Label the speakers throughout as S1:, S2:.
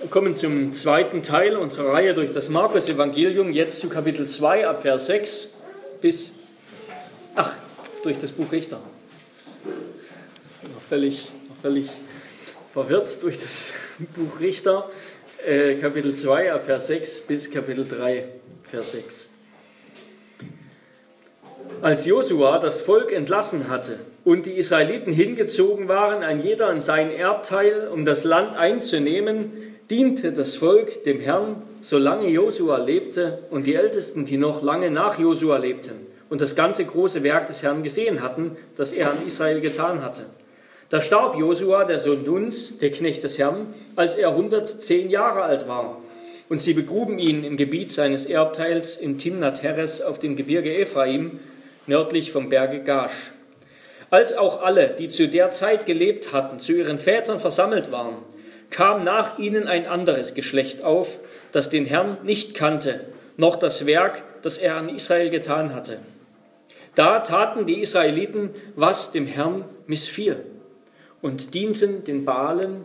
S1: Wir kommen zum zweiten Teil unserer Reihe durch das Markus-Evangelium, jetzt zu Kapitel 2 ab Vers 6 bis, ach, durch das Buch Richter. Noch völlig, noch völlig verwirrt durch das Buch Richter, äh, Kapitel 2 ab Vers 6 bis Kapitel 3, Vers 6. Als Josua das Volk entlassen hatte und die Israeliten hingezogen waren, ein jeder in sein Erbteil, um das Land einzunehmen, diente das Volk dem Herrn, solange Josua lebte und die Ältesten, die noch lange nach Josua lebten und das ganze große Werk des Herrn gesehen hatten, das er an Israel getan hatte. Da starb Josua, der Sohn Nuns, der Knecht des Herrn, als er 110 Jahre alt war. Und sie begruben ihn im Gebiet seines Erbteils in Timnat Heres auf dem Gebirge Ephraim, nördlich vom Berge Gash. Als auch alle, die zu der Zeit gelebt hatten, zu ihren Vätern versammelt waren, kam nach ihnen ein anderes Geschlecht auf, das den Herrn nicht kannte, noch das Werk, das er an Israel getan hatte. Da taten die Israeliten, was dem Herrn missfiel, und dienten den Baalen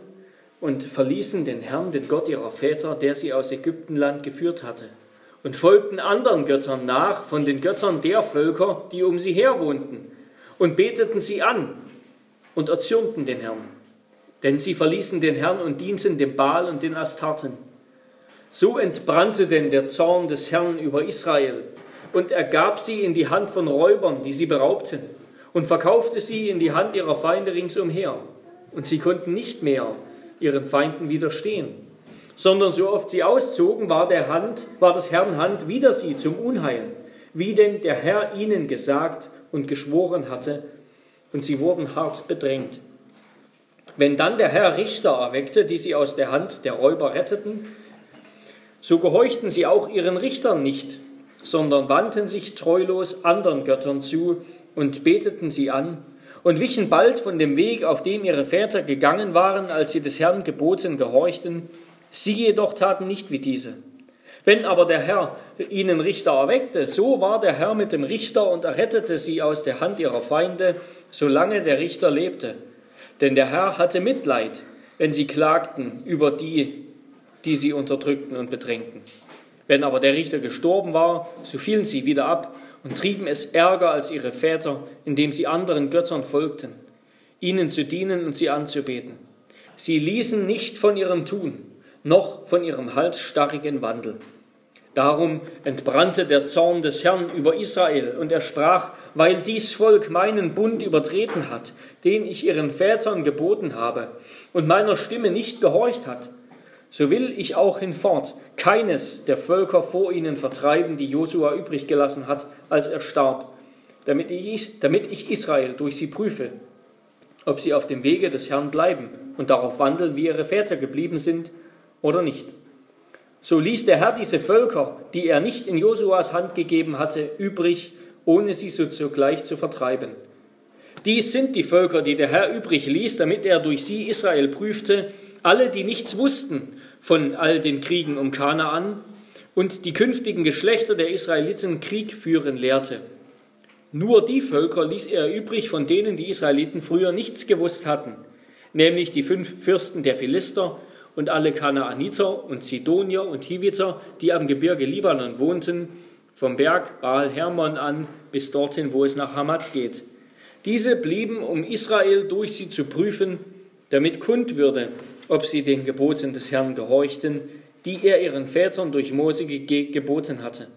S1: und verließen den Herrn, den Gott ihrer Väter, der sie aus Ägyptenland geführt hatte, und folgten anderen Göttern nach, von den Göttern der Völker, die um sie her wohnten, und beteten sie an und erzürnten den Herrn denn sie verließen den Herrn und dienten dem Baal und den Astarten. So entbrannte denn der Zorn des Herrn über Israel, und er gab sie in die Hand von Räubern, die sie beraubten, und verkaufte sie in die Hand ihrer Feinde ringsumher. Und sie konnten nicht mehr ihren Feinden widerstehen, sondern so oft sie auszogen, war, der Hand, war des Herrn Hand wider sie zum Unheil, wie denn der Herr ihnen gesagt und geschworen hatte, und sie wurden hart bedrängt. Wenn dann der Herr Richter erweckte, die sie aus der Hand der Räuber retteten, so gehorchten sie auch ihren Richtern nicht, sondern wandten sich treulos anderen Göttern zu und beteten sie an und wichen bald von dem Weg, auf dem ihre Väter gegangen waren, als sie des Herrn Geboten gehorchten. Sie jedoch taten nicht wie diese. Wenn aber der Herr ihnen Richter erweckte, so war der Herr mit dem Richter und errettete sie aus der Hand ihrer Feinde, solange der Richter lebte. Denn der Herr hatte Mitleid, wenn sie klagten über die, die sie unterdrückten und bedrängten. Wenn aber der Richter gestorben war, so fielen sie wieder ab und trieben es ärger als ihre Väter, indem sie anderen Göttern folgten, ihnen zu dienen und sie anzubeten. Sie ließen nicht von ihrem Tun, noch von ihrem halsstarrigen Wandel. Darum entbrannte der Zorn des Herrn über Israel, und er sprach, weil dies Volk meinen Bund übertreten hat, den ich ihren Vätern geboten habe, und meiner Stimme nicht gehorcht hat, so will ich auch hinfort keines der Völker vor ihnen vertreiben, die Josua übrig gelassen hat, als er starb, damit ich, damit ich Israel durch sie prüfe, ob sie auf dem Wege des Herrn bleiben und darauf wandeln, wie ihre Väter geblieben sind oder nicht. So ließ der Herr diese Völker, die er nicht in Josuas Hand gegeben hatte, übrig, ohne sie so zugleich zu vertreiben. Dies sind die Völker, die der Herr übrig ließ, damit er durch sie Israel prüfte, alle, die nichts wussten von all den Kriegen um Kanaan und die künftigen Geschlechter der Israeliten Krieg führen lehrte. Nur die Völker ließ er übrig, von denen die Israeliten früher nichts gewusst hatten, nämlich die fünf Fürsten der Philister und alle Kanaaniter und Sidonier und Hiviter, die am Gebirge Libanon wohnten, vom Berg Baal Hermon an bis dorthin, wo es nach Hamat geht. Diese blieben, um Israel durch sie zu prüfen, damit kund würde, ob sie den Geboten des Herrn gehorchten, die er ihren Vätern durch Mose geboten hatte.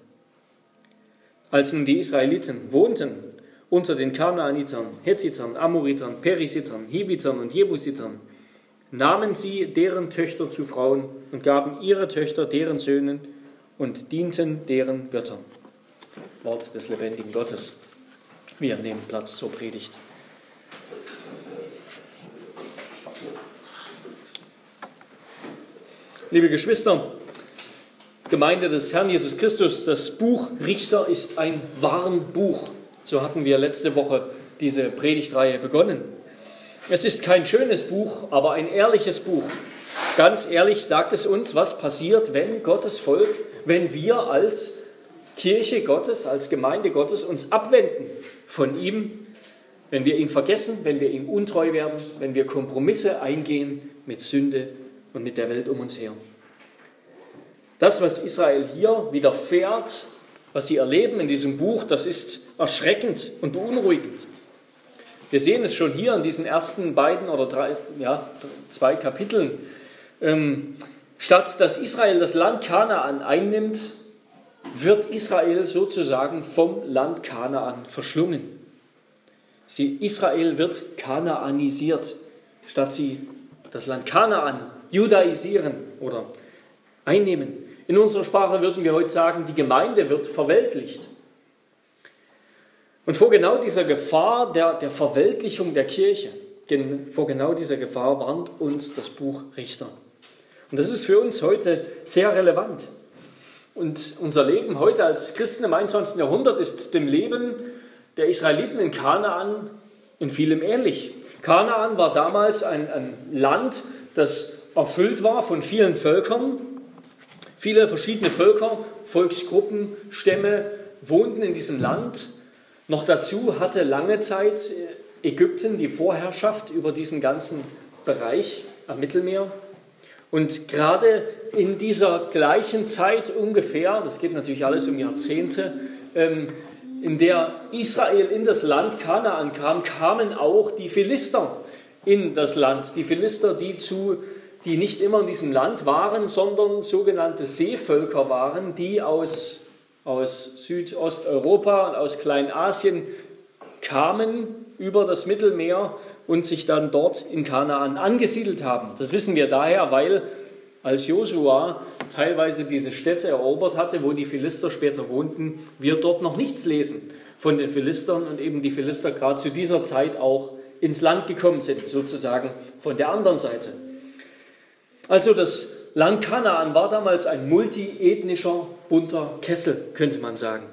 S1: Als nun die Israeliten wohnten unter den Kanaanitern, Hethitern, Amoritern, Perisitern, Hivitern und Jebusitern, nahmen sie deren Töchter zu Frauen und gaben ihre Töchter deren Söhnen und dienten deren Göttern. Wort des lebendigen Gottes. Wir nehmen Platz zur Predigt. Liebe Geschwister, Gemeinde des Herrn Jesus Christus, das Buch Richter ist ein Warnbuch. So hatten wir letzte Woche diese Predigtreihe begonnen. Es ist kein schönes Buch, aber ein ehrliches Buch. Ganz ehrlich sagt es uns, was passiert, wenn Gottes Volk, wenn wir als Kirche Gottes, als Gemeinde Gottes uns abwenden von ihm, wenn wir ihn vergessen, wenn wir ihm untreu werden, wenn wir Kompromisse eingehen mit Sünde und mit der Welt um uns her. Das, was Israel hier widerfährt, was sie erleben in diesem Buch, das ist erschreckend und beunruhigend. Wir sehen es schon hier in diesen ersten beiden oder drei, ja, zwei Kapiteln. Ähm, statt dass Israel das Land Kanaan einnimmt, wird Israel sozusagen vom Land Kanaan verschlungen. Sie, Israel wird kanaanisiert, statt sie das Land Kanaan judaisieren oder einnehmen. In unserer Sprache würden wir heute sagen, die Gemeinde wird verweltlicht. Und vor genau dieser Gefahr der, der Verweltlichung der Kirche, vor genau dieser Gefahr warnt uns das Buch Richter. Und das ist für uns heute sehr relevant. Und unser Leben heute als Christen im 21. Jahrhundert ist dem Leben der Israeliten in Kanaan in vielem ähnlich. Kanaan war damals ein, ein Land, das erfüllt war von vielen Völkern. Viele verschiedene Völker, Volksgruppen, Stämme wohnten in diesem Land. Noch dazu hatte lange Zeit Ägypten die Vorherrschaft über diesen ganzen Bereich am Mittelmeer. Und gerade in dieser gleichen Zeit ungefähr, das geht natürlich alles um Jahrzehnte, ähm, in der Israel in das Land Kanaan kam, kamen auch die Philister in das Land. Die Philister, die, zu, die nicht immer in diesem Land waren, sondern sogenannte Seevölker waren, die aus, aus Südosteuropa und aus Kleinasien kamen über das Mittelmeer und sich dann dort in Kanaan angesiedelt haben. Das wissen wir daher, weil als Josua teilweise diese Städte erobert hatte, wo die Philister später wohnten, wir dort noch nichts lesen von den Philistern und eben die Philister gerade zu dieser Zeit auch ins Land gekommen sind, sozusagen von der anderen Seite. Also das Land Kanaan war damals ein multiethnischer, bunter Kessel, könnte man sagen.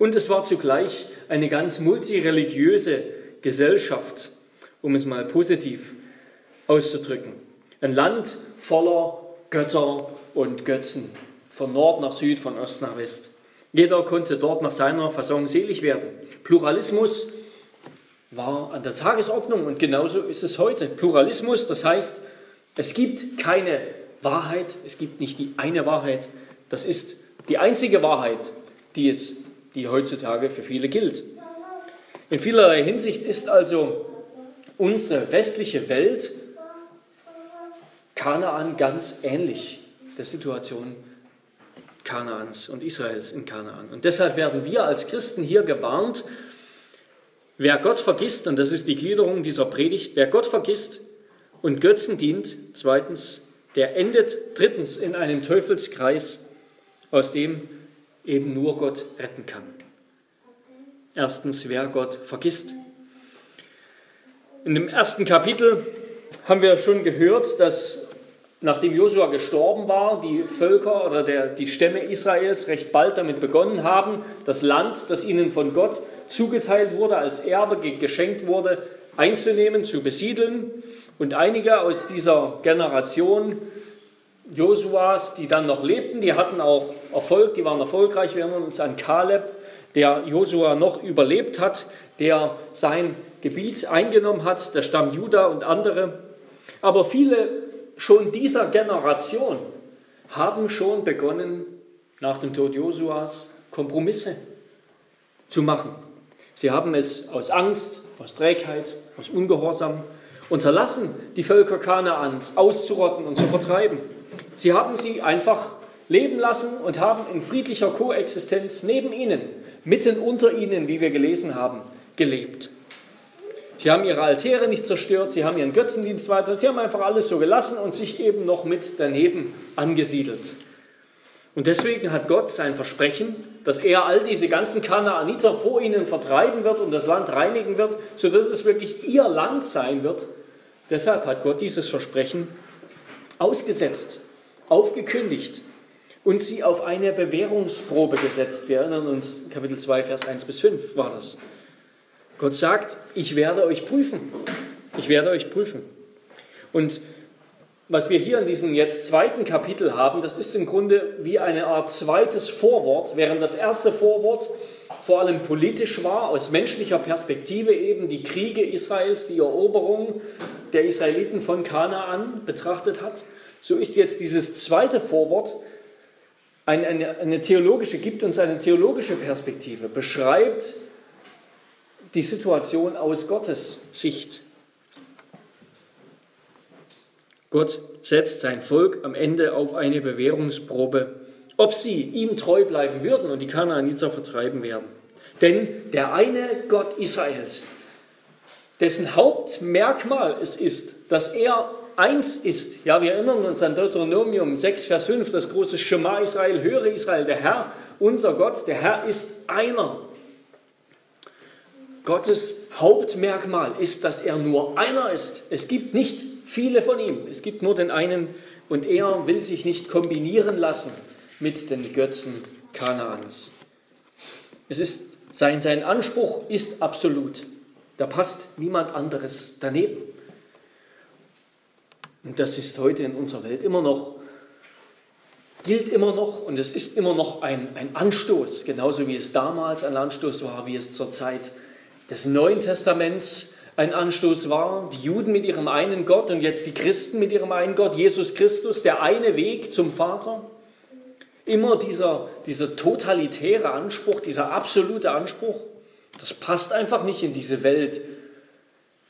S1: Und es war zugleich eine ganz multireligiöse Gesellschaft, um es mal positiv auszudrücken. Ein Land voller Götter und Götzen, von Nord nach Süd, von Ost nach West. Jeder konnte dort nach seiner Fasson selig werden. Pluralismus war an der Tagesordnung und genauso ist es heute. Pluralismus, das heißt, es gibt keine Wahrheit, es gibt nicht die eine Wahrheit, das ist die einzige Wahrheit, die es, die heutzutage für viele gilt. In vielerlei Hinsicht ist also unsere westliche Welt Kanaan ganz ähnlich der Situation Kanaans und Israels in Kanaan. Und deshalb werden wir als Christen hier gewarnt, wer Gott vergisst, und das ist die Gliederung dieser Predigt, wer Gott vergisst und Götzen dient, zweitens, der endet drittens in einem Teufelskreis, aus dem eben nur Gott retten kann. Erstens, wer Gott vergisst. In dem ersten Kapitel haben wir schon gehört, dass nachdem Josua gestorben war, die Völker oder der, die Stämme Israels recht bald damit begonnen haben, das Land, das ihnen von Gott zugeteilt wurde, als Erbe geschenkt wurde, einzunehmen, zu besiedeln. Und einige aus dieser Generation Josuas, die dann noch lebten, die hatten auch Erfolg, die waren erfolgreich. Wir erinnern uns an Kaleb, der Josua noch überlebt hat, der sein Gebiet eingenommen hat, der Stamm Juda und andere. Aber viele schon dieser Generation haben schon begonnen, nach dem Tod Josuas Kompromisse zu machen. Sie haben es aus Angst, aus Trägheit, aus Ungehorsam unterlassen, die Völker Kanaans auszurotten und zu vertreiben. Sie haben sie einfach leben lassen und haben in friedlicher Koexistenz neben ihnen, mitten unter ihnen, wie wir gelesen haben, gelebt. Sie haben ihre Altäre nicht zerstört, sie haben ihren Götzendienst weiter, sie haben einfach alles so gelassen und sich eben noch mit daneben angesiedelt. Und deswegen hat Gott sein Versprechen, dass er all diese ganzen Kanaaniter vor ihnen vertreiben wird und das Land reinigen wird, sodass es wirklich ihr Land sein wird. Deshalb hat Gott dieses Versprechen ausgesetzt, aufgekündigt und sie auf eine Bewährungsprobe gesetzt. Wir erinnern uns, Kapitel 2, Vers 1 bis 5 war das. Gott sagt, ich werde euch prüfen. Ich werde euch prüfen. Und was wir hier in diesem jetzt zweiten Kapitel haben, das ist im Grunde wie eine Art zweites Vorwort, während das erste Vorwort vor allem politisch war, aus menschlicher Perspektive eben die Kriege Israels, die Eroberung der Israeliten von Kanaan betrachtet hat, so ist jetzt dieses zweite Vorwort eine, eine, eine theologische, gibt uns eine theologische Perspektive, beschreibt die Situation aus Gottes Sicht. Gott setzt sein Volk am Ende auf eine Bewährungsprobe, ob sie ihm treu bleiben würden und die Kanaaniter vertreiben werden. Denn der eine Gott Israels, dessen Hauptmerkmal es ist, dass er eins ist. Ja, wir erinnern uns an Deuteronomium 6, Vers 5, das große Schema Israel, höre Israel, der Herr, unser Gott, der Herr ist einer. Gottes Hauptmerkmal ist, dass er nur einer ist. Es gibt nicht viele von ihm, es gibt nur den einen und er will sich nicht kombinieren lassen mit den Götzen Kanaans. Es ist sein, sein Anspruch ist absolut. Da passt niemand anderes daneben. Und das ist heute in unserer Welt immer noch, gilt immer noch und es ist immer noch ein, ein Anstoß, genauso wie es damals ein Anstoß war, wie es zur Zeit des Neuen Testaments ein Anstoß war. Die Juden mit ihrem einen Gott und jetzt die Christen mit ihrem einen Gott, Jesus Christus, der eine Weg zum Vater. Immer dieser, dieser totalitäre Anspruch, dieser absolute Anspruch, das passt einfach nicht in diese Welt,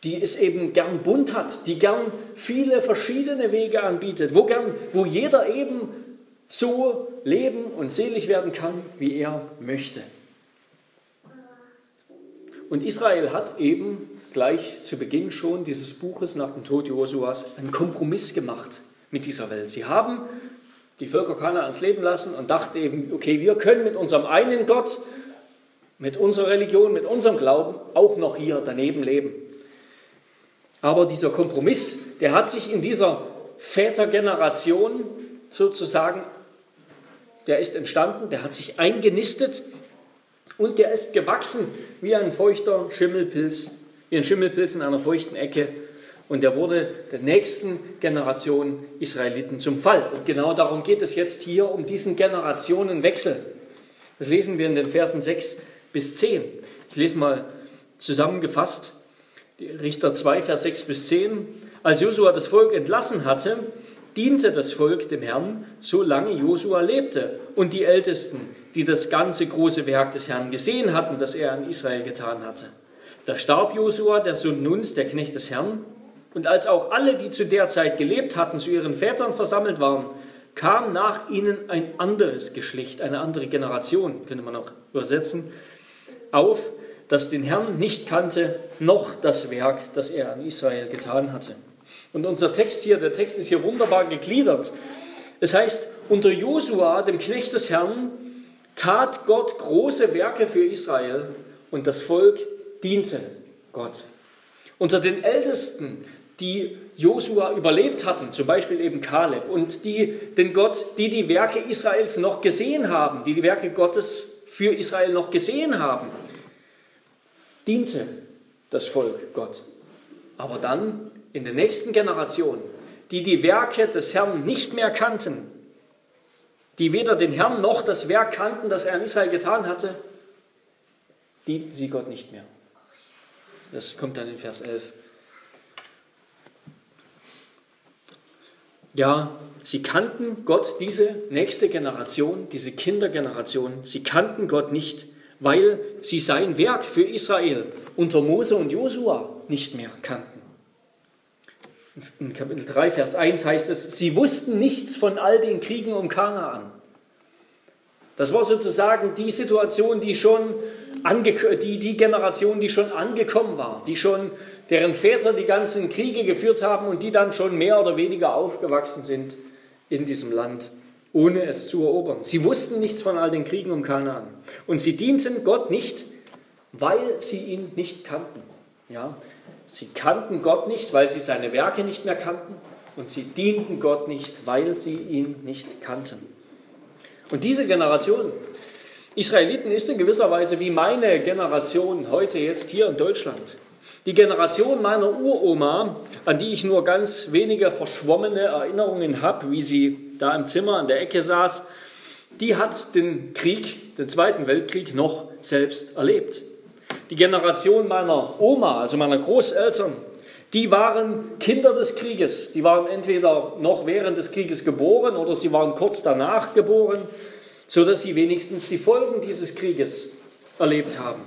S1: die es eben gern bunt hat, die gern viele verschiedene Wege anbietet, wo, gern, wo jeder eben so leben und selig werden kann, wie er möchte. Und Israel hat eben gleich zu Beginn schon dieses Buches nach dem Tod Josuas einen Kompromiss gemacht mit dieser Welt. Sie haben die Völker Kanaans leben lassen und dachten eben, okay, wir können mit unserem einen Gott, mit unserer Religion, mit unserem Glauben auch noch hier daneben leben. Aber dieser Kompromiss, der hat sich in dieser Vätergeneration sozusagen, der ist entstanden, der hat sich eingenistet und der ist gewachsen wie ein feuchter Schimmelpilz, wie ein Schimmelpilz in einer feuchten Ecke. Und der wurde der nächsten Generation Israeliten zum Fall. Und genau darum geht es jetzt hier um diesen Generationenwechsel. Das lesen wir in den Versen 6 bis 10. Ich lese mal zusammengefasst Richter 2, Vers 6 bis 10. Als Josua das Volk entlassen hatte, diente das Volk dem Herrn, solange Josua lebte. Und die Ältesten, die das ganze große Werk des Herrn gesehen hatten, das er an Israel getan hatte. Da starb Josua, der Sohn Nuns, der Knecht des Herrn. Und als auch alle, die zu der Zeit gelebt hatten, zu ihren Vätern versammelt waren, kam nach ihnen ein anderes Geschlecht, eine andere Generation, könnte man auch übersetzen, auf, das den Herrn nicht kannte, noch das Werk, das er an Israel getan hatte. Und unser Text hier, der Text ist hier wunderbar gegliedert. Es heißt, unter Josua, dem Knecht des Herrn, tat Gott große Werke für Israel und das Volk diente Gott. Unter den Ältesten, die Josua überlebt hatten, zum Beispiel eben Kaleb, und die den Gott, die die Werke Israels noch gesehen haben, die die Werke Gottes für Israel noch gesehen haben, diente das Volk Gott. Aber dann in der nächsten Generation, die die Werke des Herrn nicht mehr kannten, die weder den Herrn noch das Werk kannten, das er an Israel getan hatte, dienten sie Gott nicht mehr. Das kommt dann in Vers 11. Ja, sie kannten Gott, diese nächste Generation, diese Kindergeneration, sie kannten Gott nicht weil sie sein Werk für Israel unter Mose und Josua nicht mehr kannten. In Kapitel 3, Vers 1 heißt es, sie wussten nichts von all den Kriegen um Kanaan. Das war sozusagen die Situation, die schon die, die Generation, die schon angekommen war, die schon, deren Väter die ganzen Kriege geführt haben und die dann schon mehr oder weniger aufgewachsen sind in diesem Land ohne es zu erobern. Sie wussten nichts von all den Kriegen um Kanaan. Und sie dienten Gott nicht, weil sie ihn nicht kannten. Ja? Sie kannten Gott nicht, weil sie seine Werke nicht mehr kannten. Und sie dienten Gott nicht, weil sie ihn nicht kannten. Und diese Generation, Israeliten, ist in gewisser Weise wie meine Generation heute jetzt hier in Deutschland. Die Generation meiner Uroma, an die ich nur ganz wenige verschwommene Erinnerungen habe, wie sie da im Zimmer an der Ecke saß, die hat den Krieg, den Zweiten Weltkrieg noch selbst erlebt. Die Generation meiner Oma, also meiner Großeltern, Die waren Kinder des Krieges. Die waren entweder noch während des Krieges geboren oder sie waren kurz danach geboren, sodass sie wenigstens die Folgen dieses Krieges erlebt haben.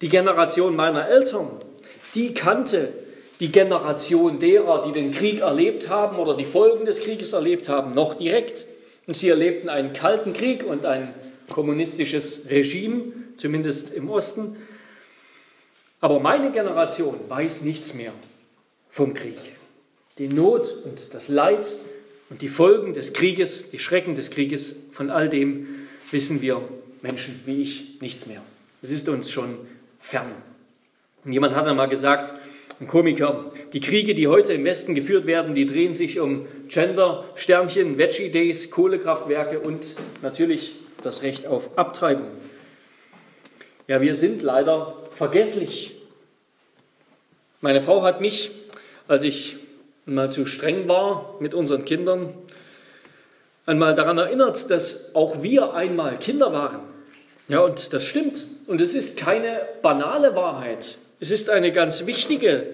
S1: Die Generation meiner Eltern, die kannte die Generation derer, die den Krieg erlebt haben oder die Folgen des Krieges erlebt haben, noch direkt. Und sie erlebten einen kalten Krieg und ein kommunistisches Regime, zumindest im Osten. Aber meine Generation weiß nichts mehr vom Krieg. Die Not und das Leid und die Folgen des Krieges, die Schrecken des Krieges, von all dem wissen wir Menschen wie ich nichts mehr. Es ist uns schon fern. Und jemand hat einmal gesagt, ein Komiker, die Kriege, die heute im Westen geführt werden, die drehen sich um Gender, Sternchen, Veggie-Days, Kohlekraftwerke und natürlich das Recht auf Abtreibung. Ja, wir sind leider vergesslich. Meine Frau hat mich, als ich mal zu streng war mit unseren Kindern, einmal daran erinnert, dass auch wir einmal Kinder waren. Ja, und das stimmt. Und es ist keine banale Wahrheit. Es ist eine ganz wichtige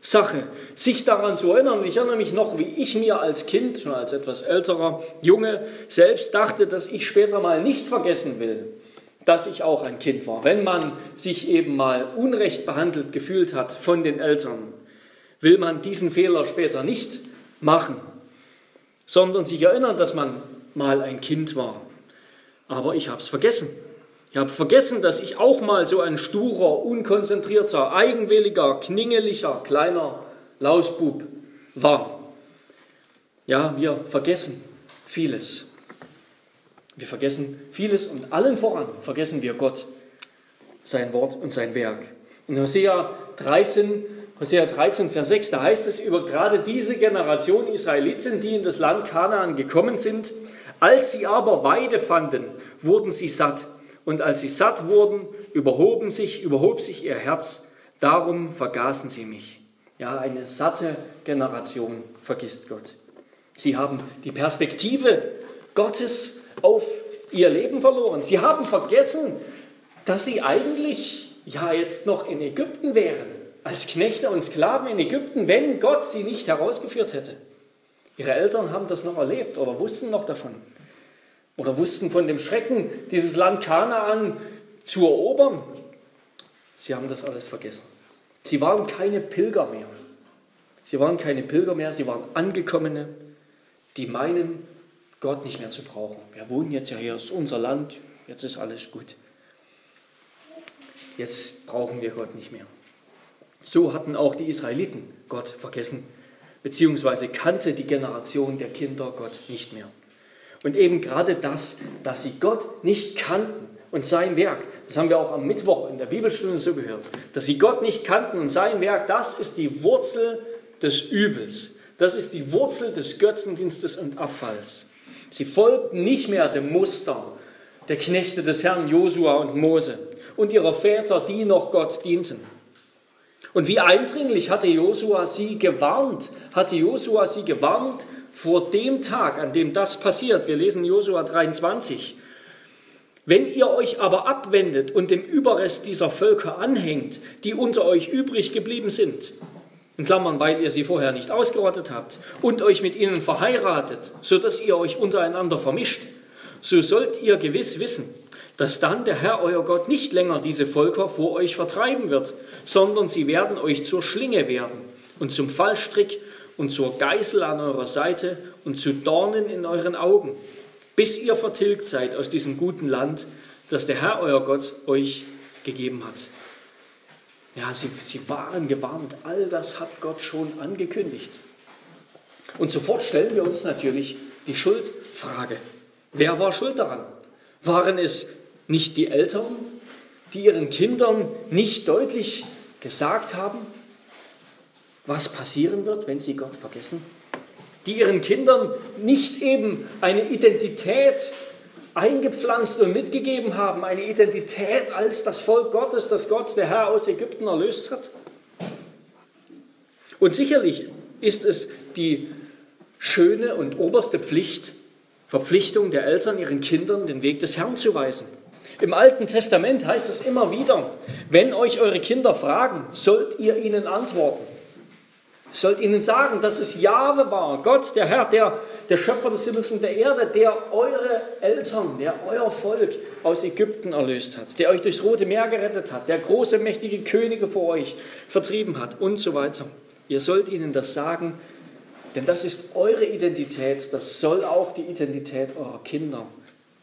S1: Sache, sich daran zu erinnern. Ich erinnere mich noch, wie ich mir als Kind, schon als etwas älterer Junge, selbst dachte, dass ich später mal nicht vergessen will, dass ich auch ein Kind war. Wenn man sich eben mal unrecht behandelt gefühlt hat von den Eltern, will man diesen Fehler später nicht machen, sondern sich erinnern, dass man mal ein Kind war. Aber ich habe es vergessen. Ich habe vergessen, dass ich auch mal so ein sturer, unkonzentrierter, eigenwilliger, kningeliger, kleiner Lausbub war. Ja, wir vergessen vieles. Wir vergessen vieles und allen voran vergessen wir Gott, sein Wort und sein Werk. In Hosea 13, Hosea 13, Vers 6, da heißt es über gerade diese Generation Israeliten, die in das Land Kanaan gekommen sind, als sie aber Weide fanden, wurden sie satt und als sie satt wurden, überhoben sich, überhob sich ihr Herz, darum vergaßen sie mich. Ja, eine satte Generation vergisst Gott. Sie haben die Perspektive Gottes auf ihr Leben verloren. Sie haben vergessen, dass sie eigentlich ja jetzt noch in Ägypten wären, als Knechte und Sklaven in Ägypten, wenn Gott sie nicht herausgeführt hätte. Ihre Eltern haben das noch erlebt oder wussten noch davon oder wussten von dem Schrecken, dieses Land Kanaan zu erobern. Sie haben das alles vergessen. Sie waren keine Pilger mehr. Sie waren keine Pilger mehr, sie waren Angekommene, die meinen, Gott nicht mehr zu brauchen. Wir wohnen jetzt ja hier, ist unser Land, jetzt ist alles gut. Jetzt brauchen wir Gott nicht mehr. So hatten auch die Israeliten Gott vergessen, beziehungsweise kannte die Generation der Kinder Gott nicht mehr. Und eben gerade das, dass sie Gott nicht kannten und sein Werk, das haben wir auch am Mittwoch in der Bibelstunde so gehört, dass sie Gott nicht kannten und sein Werk, das ist die Wurzel des Übels. Das ist die Wurzel des Götzendienstes und Abfalls. Sie folgten nicht mehr dem Muster der Knechte des Herrn Josua und Mose und ihrer Väter, die noch Gott dienten. Und wie eindringlich hatte Josua sie gewarnt, hatte Josua sie gewarnt vor dem Tag, an dem das passiert, wir lesen Josua 23, wenn ihr euch aber abwendet und dem Überrest dieser Völker anhängt, die unter euch übrig geblieben sind, in Klammern, weil ihr sie vorher nicht ausgerottet habt, und euch mit ihnen verheiratet, so dass ihr euch untereinander vermischt, so sollt ihr gewiss wissen, dass dann der Herr euer Gott nicht länger diese Völker vor euch vertreiben wird, sondern sie werden euch zur Schlinge werden und zum Fallstrick und zur Geißel an eurer Seite und zu Dornen in euren Augen, bis ihr vertilgt seid aus diesem guten Land, das der Herr euer Gott euch gegeben hat. Ja, sie, sie waren gewarnt, all das hat Gott schon angekündigt. Und sofort stellen wir uns natürlich die Schuldfrage. Wer war schuld daran? Waren es nicht die Eltern, die ihren Kindern nicht deutlich gesagt haben, was passieren wird, wenn sie Gott vergessen? Die ihren Kindern nicht eben eine Identität eingepflanzt und mitgegeben haben, eine Identität als das Volk Gottes, das Gott, der Herr aus Ägypten erlöst hat? Und sicherlich ist es die schöne und oberste Pflicht, Verpflichtung der Eltern, ihren Kindern den Weg des Herrn zu weisen. Im Alten Testament heißt es immer wieder, wenn euch eure Kinder fragen, sollt ihr ihnen antworten. sollt ihnen sagen, dass es Jahwe war, Gott, der Herr, der, der Schöpfer des Himmels und der Erde, der eure Eltern, der euer Volk aus Ägypten erlöst hat, der euch durchs Rote Meer gerettet hat, der große, mächtige Könige vor euch vertrieben hat und so weiter. Ihr sollt ihnen das sagen, denn das ist eure Identität, das soll auch die Identität eurer Kinder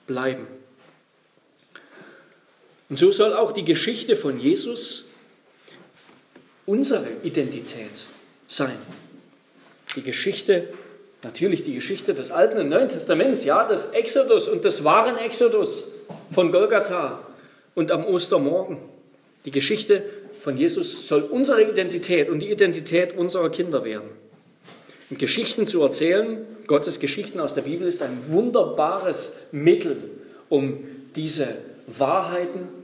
S1: bleiben. Und so soll auch die Geschichte von Jesus unsere Identität sein. Die Geschichte, natürlich die Geschichte des Alten und Neuen Testaments, ja, des Exodus und des wahren Exodus von Golgatha und am Ostermorgen. Die Geschichte von Jesus soll unsere Identität und die Identität unserer Kinder werden. Und Geschichten zu erzählen, Gottes Geschichten aus der Bibel, ist ein wunderbares Mittel, um diese Wahrheiten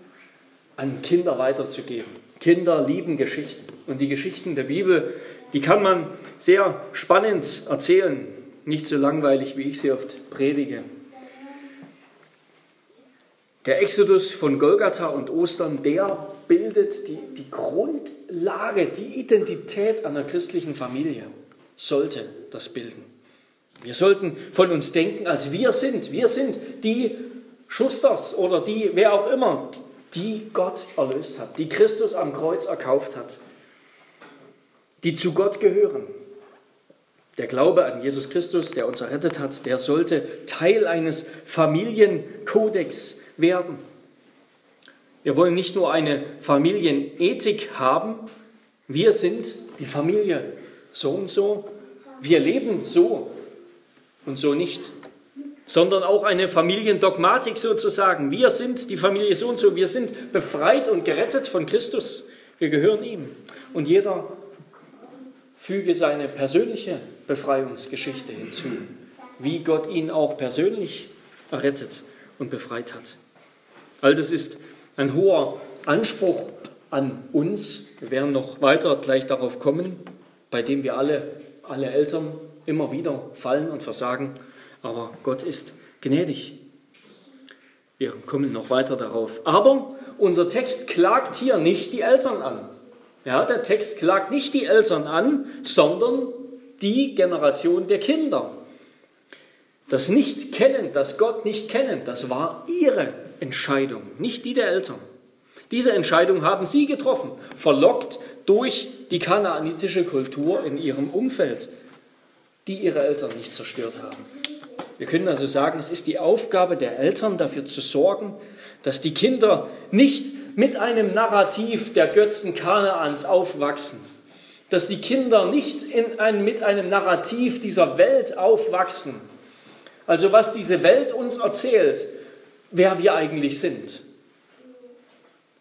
S1: an Kinder weiterzugeben. Kinder lieben Geschichten. Und die Geschichten der Bibel, die kann man sehr spannend erzählen, nicht so langweilig, wie ich sie oft predige. Der Exodus von Golgatha und Ostern, der bildet die, die Grundlage, die Identität einer christlichen Familie, sollte das bilden. Wir sollten von uns denken, als wir sind. Wir sind die Schusters oder die, wer auch immer, die Gott erlöst hat, die Christus am Kreuz erkauft hat, die zu Gott gehören. Der Glaube an Jesus Christus, der uns errettet hat, der sollte Teil eines Familienkodex werden. Wir wollen nicht nur eine Familienethik haben, wir sind die Familie so und so, wir leben so und so nicht sondern auch eine Familiendogmatik sozusagen. Wir sind die Familie so und so, wir sind befreit und gerettet von Christus, wir gehören ihm. Und jeder füge seine persönliche Befreiungsgeschichte hinzu, wie Gott ihn auch persönlich errettet und befreit hat. All das ist ein hoher Anspruch an uns. Wir werden noch weiter gleich darauf kommen, bei dem wir alle, alle Eltern immer wieder fallen und versagen aber Gott ist gnädig. Wir kommen noch weiter darauf. Aber unser Text klagt hier nicht die Eltern an. Ja, der Text klagt nicht die Eltern an, sondern die Generation der Kinder. Das Nicht-Kennen, das Gott nicht kennen, das war ihre Entscheidung, nicht die der Eltern. Diese Entscheidung haben sie getroffen, verlockt durch die kanaanitische Kultur in ihrem Umfeld, die ihre Eltern nicht zerstört haben. Wir können also sagen, es ist die Aufgabe der Eltern, dafür zu sorgen, dass die Kinder nicht mit einem Narrativ der Götzen Kanaans aufwachsen, dass die Kinder nicht in ein, mit einem Narrativ dieser Welt aufwachsen. Also was diese Welt uns erzählt, wer wir eigentlich sind,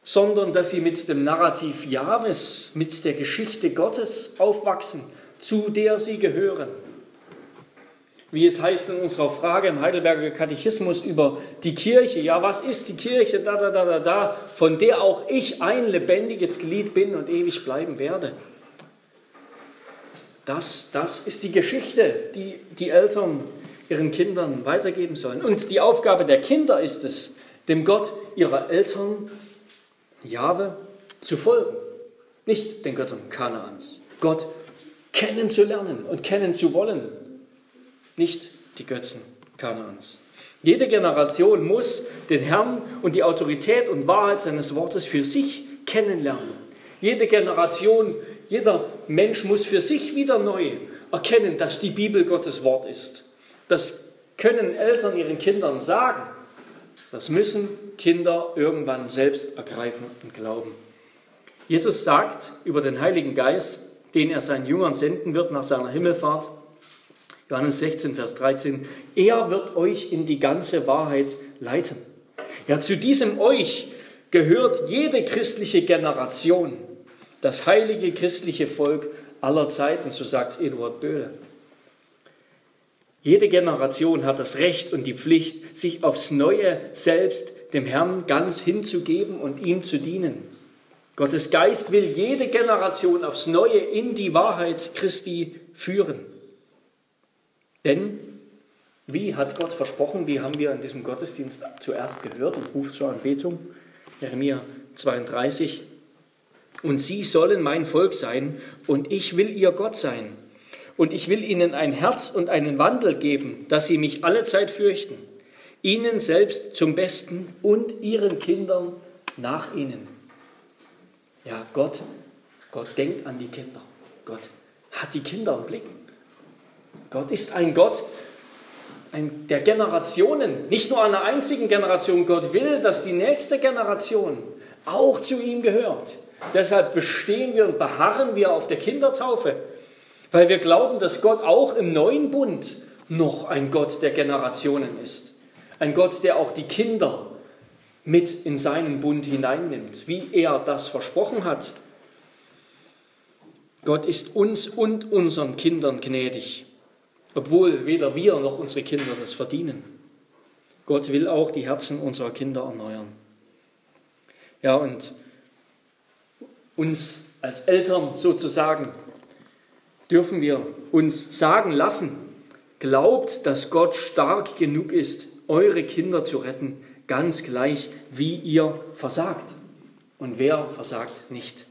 S1: sondern dass sie mit dem Narrativ Jahres, mit der Geschichte Gottes aufwachsen, zu der sie gehören wie es heißt in unserer Frage im Heidelberger Katechismus über die Kirche. Ja, was ist die Kirche? Da, da, da, da, da, von der auch ich ein lebendiges Glied bin und ewig bleiben werde. Das, das ist die Geschichte, die die Eltern ihren Kindern weitergeben sollen. Und die Aufgabe der Kinder ist es, dem Gott ihrer Eltern, Jahwe, zu folgen. Nicht den Göttern Kanaans. Gott kennenzulernen und kennen zu wollen nicht die Götzen Kanaans. Jede Generation muss den Herrn und die Autorität und Wahrheit seines Wortes für sich kennenlernen. Jede Generation, jeder Mensch muss für sich wieder neu erkennen, dass die Bibel Gottes Wort ist. Das können Eltern ihren Kindern sagen. Das müssen Kinder irgendwann selbst ergreifen und glauben. Jesus sagt über den Heiligen Geist, den er seinen Jüngern senden wird nach seiner Himmelfahrt, Johannes 16, Vers 13, er wird euch in die ganze Wahrheit leiten. Ja, zu diesem euch gehört jede christliche Generation, das heilige christliche Volk aller Zeiten, so sagt Eduard Böhle. Jede Generation hat das Recht und die Pflicht, sich aufs Neue selbst dem Herrn ganz hinzugeben und ihm zu dienen. Gottes Geist will jede Generation aufs Neue in die Wahrheit Christi führen. Denn wie hat Gott versprochen, wie haben wir in diesem Gottesdienst zuerst gehört und ruft zur Anbetung, Jeremia 32, und sie sollen mein Volk sein, und ich will ihr Gott sein. Und ich will ihnen ein Herz und einen Wandel geben, dass sie mich alle Zeit fürchten, ihnen selbst zum Besten und ihren Kindern nach ihnen. Ja, Gott, Gott denkt an die Kinder. Gott hat die Kinder im Blick. Gott ist ein Gott ein, der Generationen, nicht nur einer einzigen Generation. Gott will, dass die nächste Generation auch zu ihm gehört. Deshalb bestehen wir und beharren wir auf der Kindertaufe, weil wir glauben, dass Gott auch im neuen Bund noch ein Gott der Generationen ist. Ein Gott, der auch die Kinder mit in seinen Bund hineinnimmt, wie er das versprochen hat. Gott ist uns und unseren Kindern gnädig, obwohl weder wir noch unsere Kinder das verdienen. Gott will auch die Herzen unserer Kinder erneuern. Ja, und uns als Eltern sozusagen dürfen wir uns sagen lassen, glaubt, dass Gott stark genug ist, eure Kinder zu retten, ganz gleich, wie ihr versagt. Und wer versagt nicht?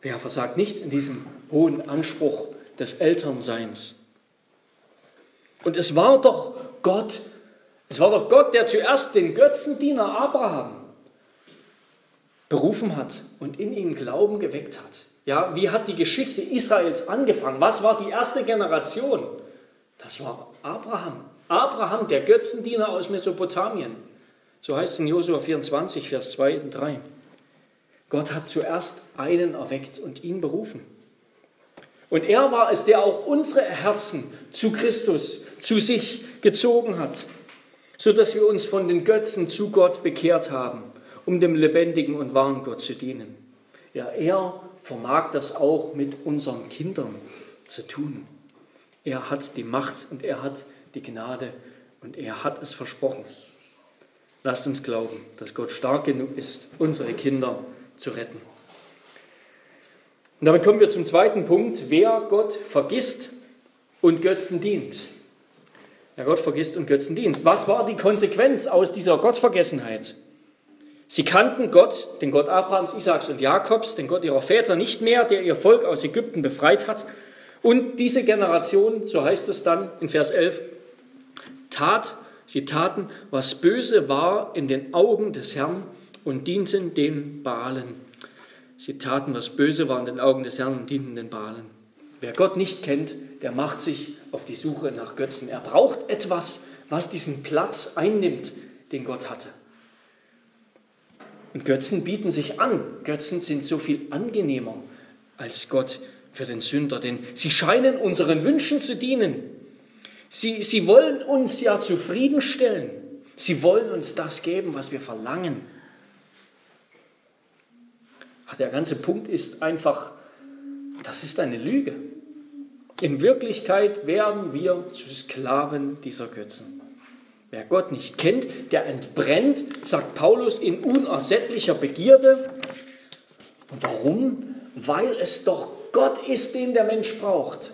S1: Wer versagt nicht in diesem hohen Anspruch des Elternseins? Und es war doch Gott, es war doch Gott, der zuerst den Götzendiener Abraham berufen hat und in ihn Glauben geweckt hat. Ja, wie hat die Geschichte Israels angefangen? Was war die erste Generation? Das war Abraham. Abraham, der Götzendiener aus Mesopotamien. So heißt es in Josua 24, Vers 2 und 3. Gott hat zuerst einen erweckt und ihn berufen. Und er war es, der auch unsere Herzen zu Christus, zu sich gezogen hat, sodass wir uns von den Götzen zu Gott bekehrt haben, um dem lebendigen und wahren Gott zu dienen. Ja, er vermag das auch mit unseren Kindern zu tun. Er hat die Macht und er hat die Gnade und er hat es versprochen. Lasst uns glauben, dass Gott stark genug ist, unsere Kinder zu retten. Und damit kommen wir zum zweiten Punkt, wer Gott vergisst und Götzen dient. Wer Gott vergisst und Götzen dient. Was war die Konsequenz aus dieser Gottvergessenheit? Sie kannten Gott, den Gott Abrahams, Isaaks und Jakobs, den Gott ihrer Väter nicht mehr, der ihr Volk aus Ägypten befreit hat. Und diese Generation, so heißt es dann in Vers 11, tat, sie taten, was böse war in den Augen des Herrn und dienten den Baalen. Sie taten, was böse war in den Augen des Herrn und dienten den Baalen. Wer Gott nicht kennt, der macht sich auf die Suche nach Götzen. Er braucht etwas, was diesen Platz einnimmt, den Gott hatte. Und Götzen bieten sich an. Götzen sind so viel angenehmer als Gott für den Sünder, denn sie scheinen unseren Wünschen zu dienen. Sie, sie wollen uns ja zufriedenstellen. Sie wollen uns das geben, was wir verlangen. Der ganze Punkt ist einfach, das ist eine Lüge. In Wirklichkeit werden wir zu Sklaven dieser Götzen. Wer Gott nicht kennt, der entbrennt, sagt Paulus, in unersättlicher Begierde. Und warum? Weil es doch Gott ist, den der Mensch braucht.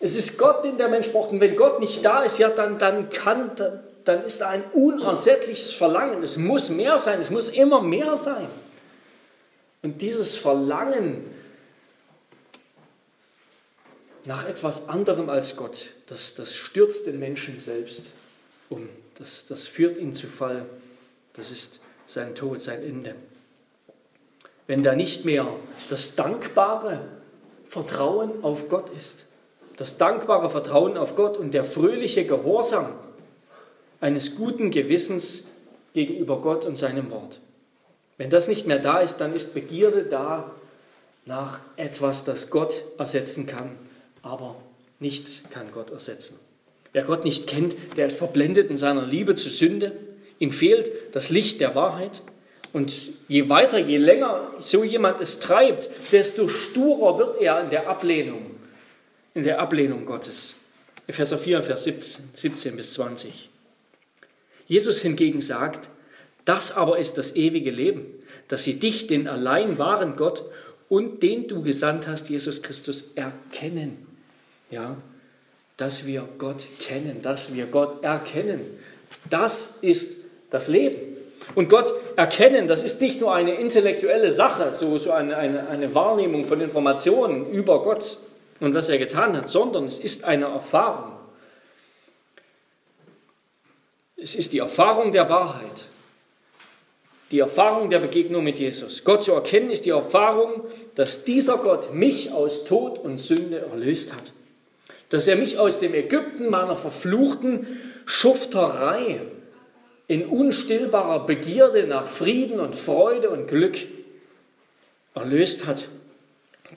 S1: Es ist Gott, den der Mensch braucht. Und wenn Gott nicht da ist, ja, dann, dann, kann, dann, dann ist da ein unersättliches Verlangen. Es muss mehr sein, es muss immer mehr sein. Und dieses Verlangen nach etwas anderem als Gott, das, das stürzt den Menschen selbst um. Das, das führt ihn zu Fall. Das ist sein Tod, sein Ende. Wenn da nicht mehr das dankbare Vertrauen auf Gott ist, das dankbare Vertrauen auf Gott und der fröhliche Gehorsam eines guten Gewissens gegenüber Gott und seinem Wort. Wenn das nicht mehr da ist, dann ist Begierde da nach etwas, das Gott ersetzen kann, aber nichts kann Gott ersetzen. Wer Gott nicht kennt, der ist verblendet in seiner Liebe zur Sünde. Ihm fehlt das Licht der Wahrheit. Und je weiter, je länger so jemand es treibt, desto sturer wird er in der Ablehnung, in der Ablehnung Gottes. Epheser 4, Vers 17, 17 bis 20. Jesus hingegen sagt, das aber ist das ewige Leben, dass sie dich, den allein wahren Gott und den du gesandt hast, Jesus Christus, erkennen. Ja, dass wir Gott kennen, dass wir Gott erkennen. Das ist das Leben. Und Gott erkennen, das ist nicht nur eine intellektuelle Sache, so, so eine, eine, eine Wahrnehmung von Informationen über Gott und was er getan hat, sondern es ist eine Erfahrung. Es ist die Erfahrung der Wahrheit. Die Erfahrung der Begegnung mit Jesus. Gott zu erkennen ist die Erfahrung, dass dieser Gott mich aus Tod und Sünde erlöst hat. Dass er mich aus dem Ägypten meiner verfluchten Schufterei in unstillbarer Begierde nach Frieden und Freude und Glück erlöst hat,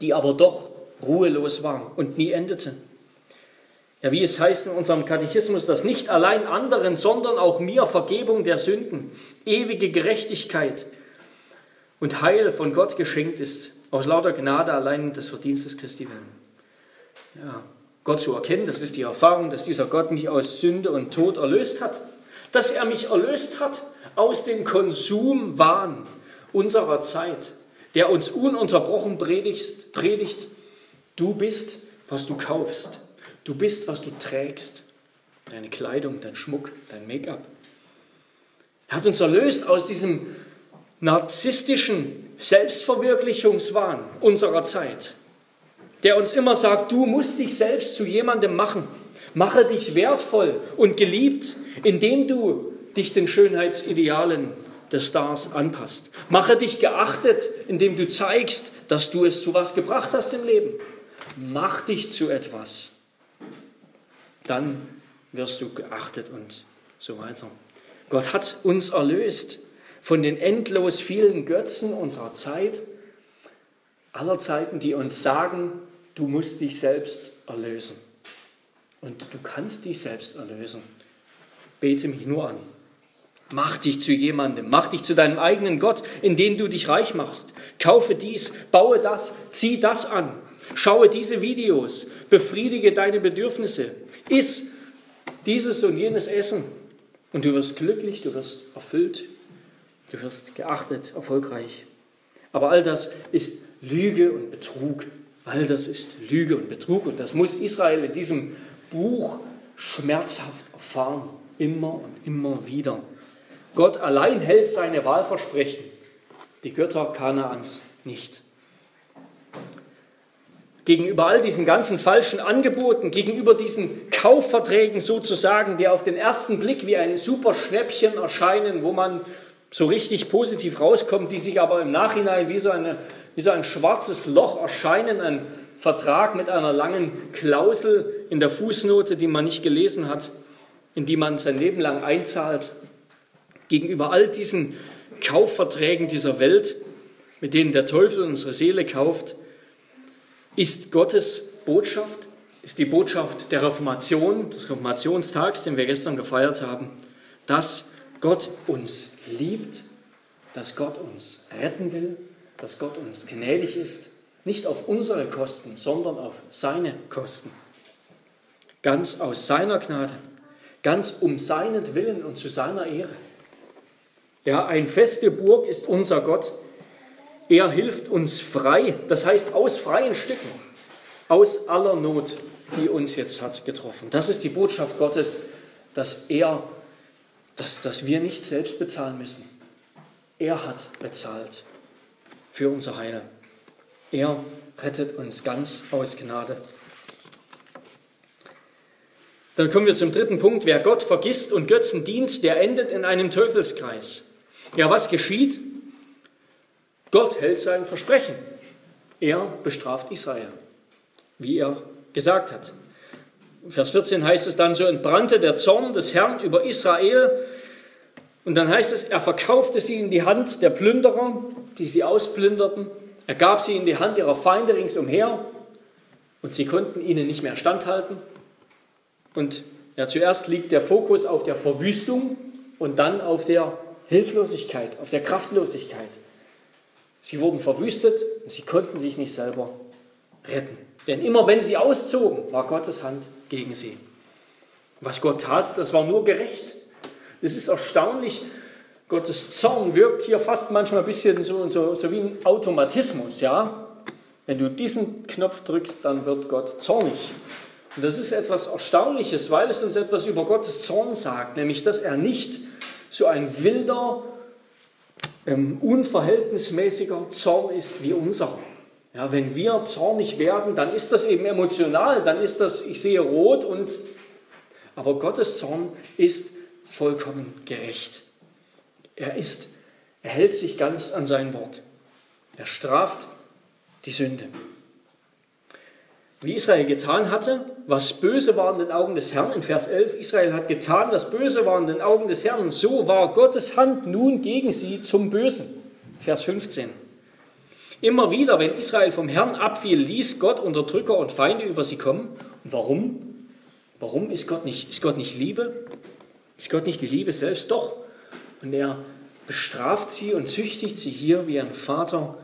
S1: die aber doch ruhelos war und nie endete. Ja, wie es heißt in unserem Katechismus, dass nicht allein anderen, sondern auch mir Vergebung der Sünden, ewige Gerechtigkeit und Heil von Gott geschenkt ist, aus lauter Gnade allein des Verdienstes Christi willen. Ja, Gott zu erkennen, das ist die Erfahrung, dass dieser Gott mich aus Sünde und Tod erlöst hat, dass er mich erlöst hat aus dem Konsumwahn unserer Zeit, der uns ununterbrochen predigt, predigt du bist, was du kaufst. Du bist, was du trägst. Deine Kleidung, dein Schmuck, dein Make-up. Er hat uns erlöst aus diesem narzisstischen Selbstverwirklichungswahn unserer Zeit, der uns immer sagt, du musst dich selbst zu jemandem machen. Mache dich wertvoll und geliebt, indem du dich den Schönheitsidealen des Stars anpasst. Mache dich geachtet, indem du zeigst, dass du es zu was gebracht hast im Leben. Mach dich zu etwas dann wirst du geachtet und so weiter. Gott hat uns erlöst von den endlos vielen Götzen unserer Zeit, aller Zeiten, die uns sagen, du musst dich selbst erlösen. Und du kannst dich selbst erlösen. Bete mich nur an. Mach dich zu jemandem, mach dich zu deinem eigenen Gott, in den du dich reich machst. Kaufe dies, baue das, zieh das an, schaue diese Videos, befriedige deine Bedürfnisse, Iss dieses und jenes Essen. Und du wirst glücklich, du wirst erfüllt, du wirst geachtet, erfolgreich. Aber all das ist Lüge und Betrug. All das ist Lüge und Betrug. Und das muss Israel in diesem Buch schmerzhaft erfahren, immer und immer wieder. Gott allein hält seine Wahlversprechen, die Götter Kanaans nicht gegenüber all diesen ganzen falschen Angeboten, gegenüber diesen Kaufverträgen sozusagen, die auf den ersten Blick wie ein super Schnäppchen erscheinen, wo man so richtig positiv rauskommt, die sich aber im Nachhinein wie so, eine, wie so ein schwarzes Loch erscheinen, ein Vertrag mit einer langen Klausel in der Fußnote, die man nicht gelesen hat, in die man sein Leben lang einzahlt. Gegenüber all diesen Kaufverträgen dieser Welt, mit denen der Teufel unsere Seele kauft, ist Gottes Botschaft, ist die Botschaft der Reformation, des Reformationstags, den wir gestern gefeiert haben, dass Gott uns liebt, dass Gott uns retten will, dass Gott uns gnädig ist, nicht auf unsere Kosten, sondern auf seine Kosten. Ganz aus seiner Gnade, ganz um seinen Willen und zu seiner Ehre. Ja, ein feste Burg ist unser Gott, er hilft uns frei, das heißt aus freien Stücken, aus aller Not, die uns jetzt hat getroffen. Das ist die Botschaft Gottes, dass er, dass, dass wir nicht selbst bezahlen müssen. Er hat bezahlt für unser Heil. Er rettet uns ganz aus Gnade. Dann kommen wir zum dritten Punkt. Wer Gott vergisst und Götzen dient, der endet in einem Teufelskreis. Ja, was geschieht? Gott hält sein Versprechen. Er bestraft Israel, wie er gesagt hat. Vers 14 heißt es dann, so entbrannte der Zorn des Herrn über Israel. Und dann heißt es, er verkaufte sie in die Hand der Plünderer, die sie ausplünderten. Er gab sie in die Hand ihrer Feinde ringsumher und sie konnten ihnen nicht mehr standhalten. Und ja, zuerst liegt der Fokus auf der Verwüstung und dann auf der Hilflosigkeit, auf der Kraftlosigkeit. Sie wurden verwüstet und sie konnten sich nicht selber retten. Denn immer wenn sie auszogen, war Gottes Hand gegen sie. Was Gott tat, das war nur gerecht. Es ist erstaunlich, Gottes Zorn wirkt hier fast manchmal ein bisschen so, so, so wie ein Automatismus. Ja? Wenn du diesen Knopf drückst, dann wird Gott zornig. Und das ist etwas Erstaunliches, weil es uns etwas über Gottes Zorn sagt, nämlich dass er nicht so ein wilder, ähm, unverhältnismäßiger Zorn ist wie unser. Ja, wenn wir zornig werden, dann ist das eben emotional, dann ist das, ich sehe rot und, aber Gottes Zorn ist vollkommen gerecht. Er ist, er hält sich ganz an sein Wort. Er straft die Sünde. Wie Israel getan hatte, was böse war in den Augen des Herrn, in Vers 11, Israel hat getan, was böse war in den Augen des Herrn, so war Gottes Hand nun gegen sie zum Bösen. Vers 15. Immer wieder, wenn Israel vom Herrn abfiel, ließ Gott Unterdrücker und Feinde über sie kommen. Und warum? Warum ist Gott nicht, ist Gott nicht Liebe? Ist Gott nicht die Liebe selbst? Doch. Und er bestraft sie und züchtigt sie hier wie ein Vater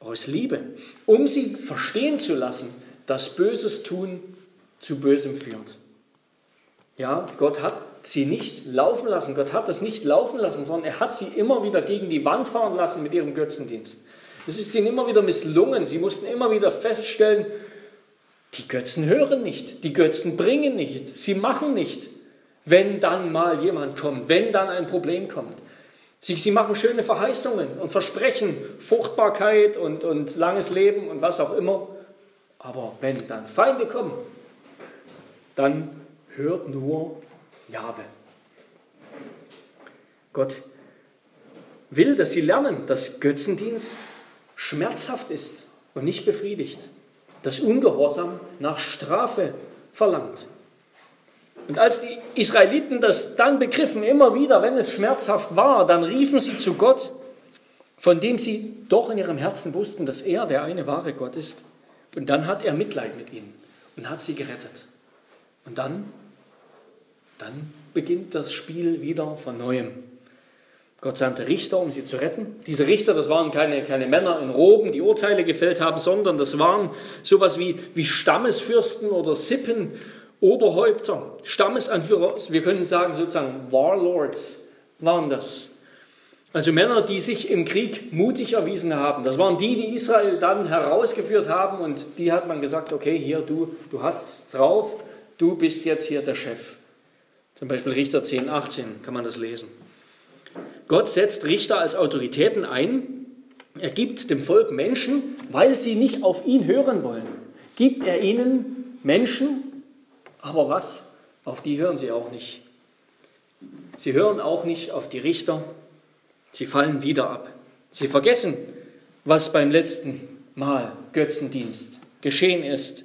S1: aus Liebe, um sie verstehen zu lassen, dass Böses tun zu Bösem führt. Ja, Gott hat sie nicht laufen lassen. Gott hat das nicht laufen lassen, sondern er hat sie immer wieder gegen die Wand fahren lassen mit ihrem Götzendienst. Es ist ihnen immer wieder misslungen. Sie mussten immer wieder feststellen, die Götzen hören nicht, die Götzen bringen nicht, sie machen nicht, wenn dann mal jemand kommt, wenn dann ein Problem kommt. Sie, sie machen schöne Verheißungen und versprechen Fruchtbarkeit und, und langes Leben und was auch immer. Aber wenn dann Feinde kommen, dann hört nur Jahwe. Gott will, dass sie lernen, dass Götzendienst schmerzhaft ist und nicht befriedigt, dass Ungehorsam nach Strafe verlangt. Und als die Israeliten das dann begriffen, immer wieder, wenn es schmerzhaft war, dann riefen sie zu Gott, von dem sie doch in ihrem Herzen wussten, dass er der eine wahre Gott ist. Und dann hat er Mitleid mit ihnen und hat sie gerettet. Und dann, dann beginnt das Spiel wieder von neuem. Gott sandte Richter, um sie zu retten. Diese Richter, das waren keine, keine Männer in Roben, die Urteile gefällt haben, sondern das waren sowas wie, wie Stammesfürsten oder Sippen, Oberhäupter, Stammesanführer, wir können sagen sozusagen Warlords waren das. Also Männer, die sich im Krieg mutig erwiesen haben. Das waren die, die Israel dann herausgeführt haben und die hat man gesagt, okay, hier, du, du hast es drauf, du bist jetzt hier der Chef. Zum Beispiel Richter 10, 18 kann man das lesen. Gott setzt Richter als Autoritäten ein. Er gibt dem Volk Menschen, weil sie nicht auf ihn hören wollen. Gibt er ihnen Menschen, aber was? Auf die hören sie auch nicht. Sie hören auch nicht auf die Richter. Sie fallen wieder ab. Sie vergessen, was beim letzten Mal Götzendienst geschehen ist.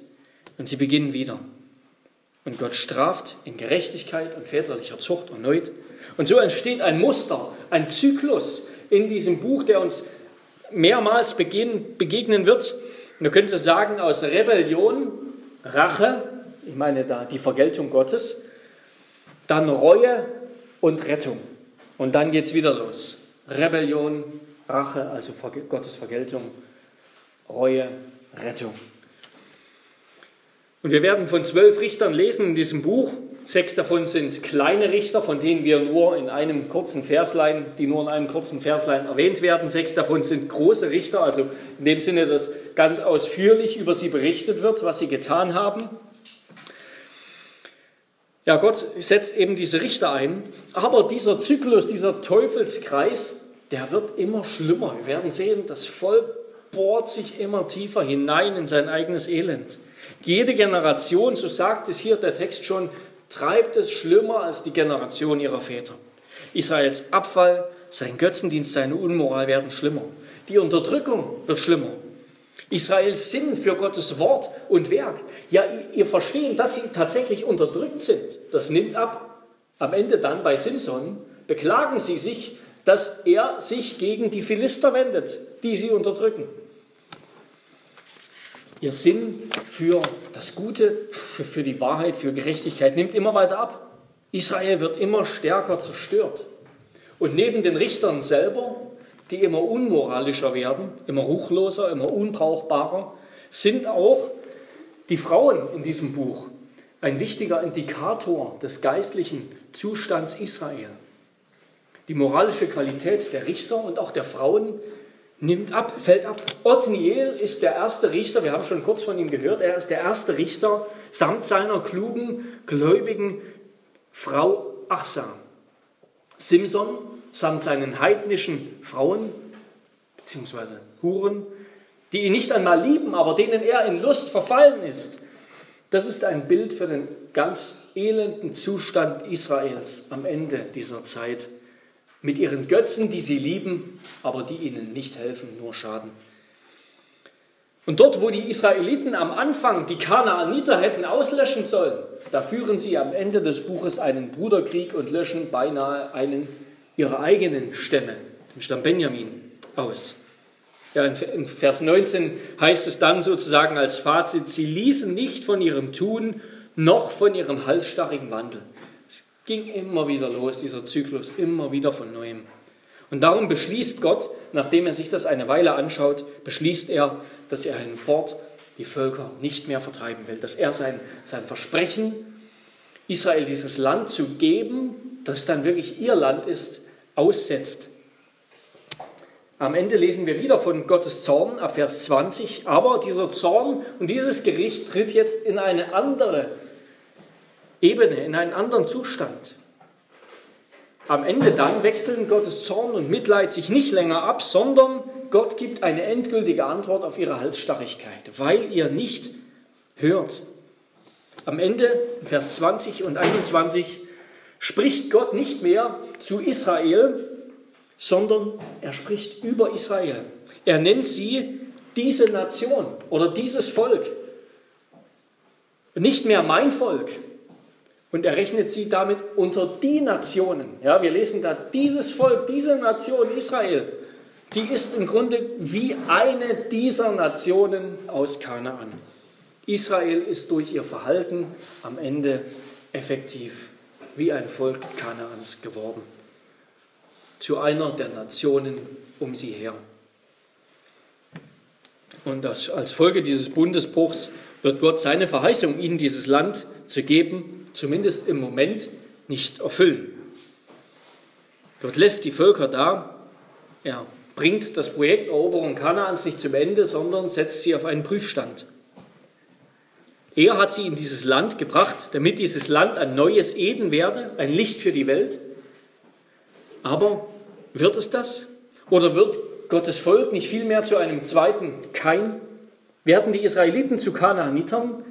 S1: Und sie beginnen wieder. Und Gott straft in Gerechtigkeit und väterlicher Zucht erneut. Und so entsteht ein Muster, ein Zyklus in diesem Buch, der uns mehrmals begegnen wird. Man könnte sagen, aus Rebellion, Rache, ich meine da die Vergeltung Gottes, dann Reue und Rettung. Und dann geht es wieder los. Rebellion, Rache, also Gottes Vergeltung, Reue, Rettung. Und wir werden von zwölf Richtern lesen in diesem Buch. Sechs davon sind kleine Richter, von denen wir nur in einem kurzen Verslein, die nur in einem kurzen Verslein erwähnt werden. Sechs davon sind große Richter, also in dem Sinne, dass ganz ausführlich über sie berichtet wird, was sie getan haben. Ja, Gott setzt eben diese Richter ein, aber dieser Zyklus, dieser Teufelskreis, der wird immer schlimmer. Wir werden sehen, das Volk bohrt sich immer tiefer hinein in sein eigenes Elend. Jede Generation, so sagt es hier der Text schon, treibt es schlimmer als die Generation ihrer Väter. Israels Abfall, sein Götzendienst, seine Unmoral werden schlimmer. Die Unterdrückung wird schlimmer. Israels Sinn für Gottes Wort und Werk. Ja, ihr versteht, dass sie tatsächlich unterdrückt sind. Das nimmt ab. Am Ende dann bei Simson beklagen sie sich, dass er sich gegen die Philister wendet, die sie unterdrücken. Ihr Sinn für das Gute, für, für die Wahrheit, für Gerechtigkeit nimmt immer weiter ab. Israel wird immer stärker zerstört. Und neben den Richtern selber, die immer unmoralischer werden, immer ruchloser, immer unbrauchbarer, sind auch die Frauen in diesem Buch ein wichtiger Indikator des geistlichen Zustands Israel. Die moralische Qualität der Richter und auch der Frauen nimmt ab, fällt ab. Othniel ist der erste Richter, wir haben schon kurz von ihm gehört, er ist der erste Richter samt seiner klugen, gläubigen Frau Achsa. Simson samt seinen heidnischen Frauen, beziehungsweise Huren, die ihn nicht einmal lieben, aber denen er in Lust verfallen ist. Das ist ein Bild für den ganz elenden Zustand Israels am Ende dieser Zeit. Mit ihren Götzen, die sie lieben, aber die ihnen nicht helfen, nur schaden. Und dort, wo die Israeliten am Anfang die Kanaaniter hätten auslöschen sollen, da führen sie am Ende des Buches einen Bruderkrieg und löschen beinahe einen ihrer eigenen Stämme, den Stamm Benjamin, aus. Ja, in Vers 19 heißt es dann sozusagen als Fazit, sie ließen nicht von ihrem Tun noch von ihrem halsstarrigen Wandel. Ging immer wieder los, dieser Zyklus, immer wieder von neuem. Und darum beschließt Gott, nachdem er sich das eine Weile anschaut, beschließt er, dass er hinfort die Völker nicht mehr vertreiben will, dass er sein, sein Versprechen, Israel dieses Land zu geben, das dann wirklich ihr Land ist, aussetzt. Am Ende lesen wir wieder von Gottes Zorn ab Vers 20, aber dieser Zorn und dieses Gericht tritt jetzt in eine andere Ebene, in einen anderen Zustand. Am Ende dann wechseln Gottes Zorn und Mitleid sich nicht länger ab, sondern Gott gibt eine endgültige Antwort auf ihre Halsstarrigkeit, weil ihr nicht hört. Am Ende, Vers 20 und 21, spricht Gott nicht mehr zu Israel, sondern er spricht über Israel. Er nennt sie diese Nation oder dieses Volk. Nicht mehr mein Volk, und er rechnet sie damit unter die Nationen. Ja, wir lesen da, dieses Volk, diese Nation Israel, die ist im Grunde wie eine dieser Nationen aus Kanaan. Israel ist durch ihr Verhalten am Ende effektiv wie ein Volk Kanaans geworden. Zu einer der Nationen um sie her. Und als Folge dieses Bundesbruchs wird Gott seine Verheißung, ihnen dieses Land zu geben, zumindest im Moment nicht erfüllen. Gott lässt die Völker da, er bringt das Projekt Eroberung Kanaans nicht zum Ende, sondern setzt sie auf einen Prüfstand. Er hat sie in dieses Land gebracht, damit dieses Land ein neues Eden werde, ein Licht für die Welt. Aber wird es das? Oder wird Gottes Volk nicht vielmehr zu einem zweiten Kain? Werden die Israeliten zu Kanaanitern,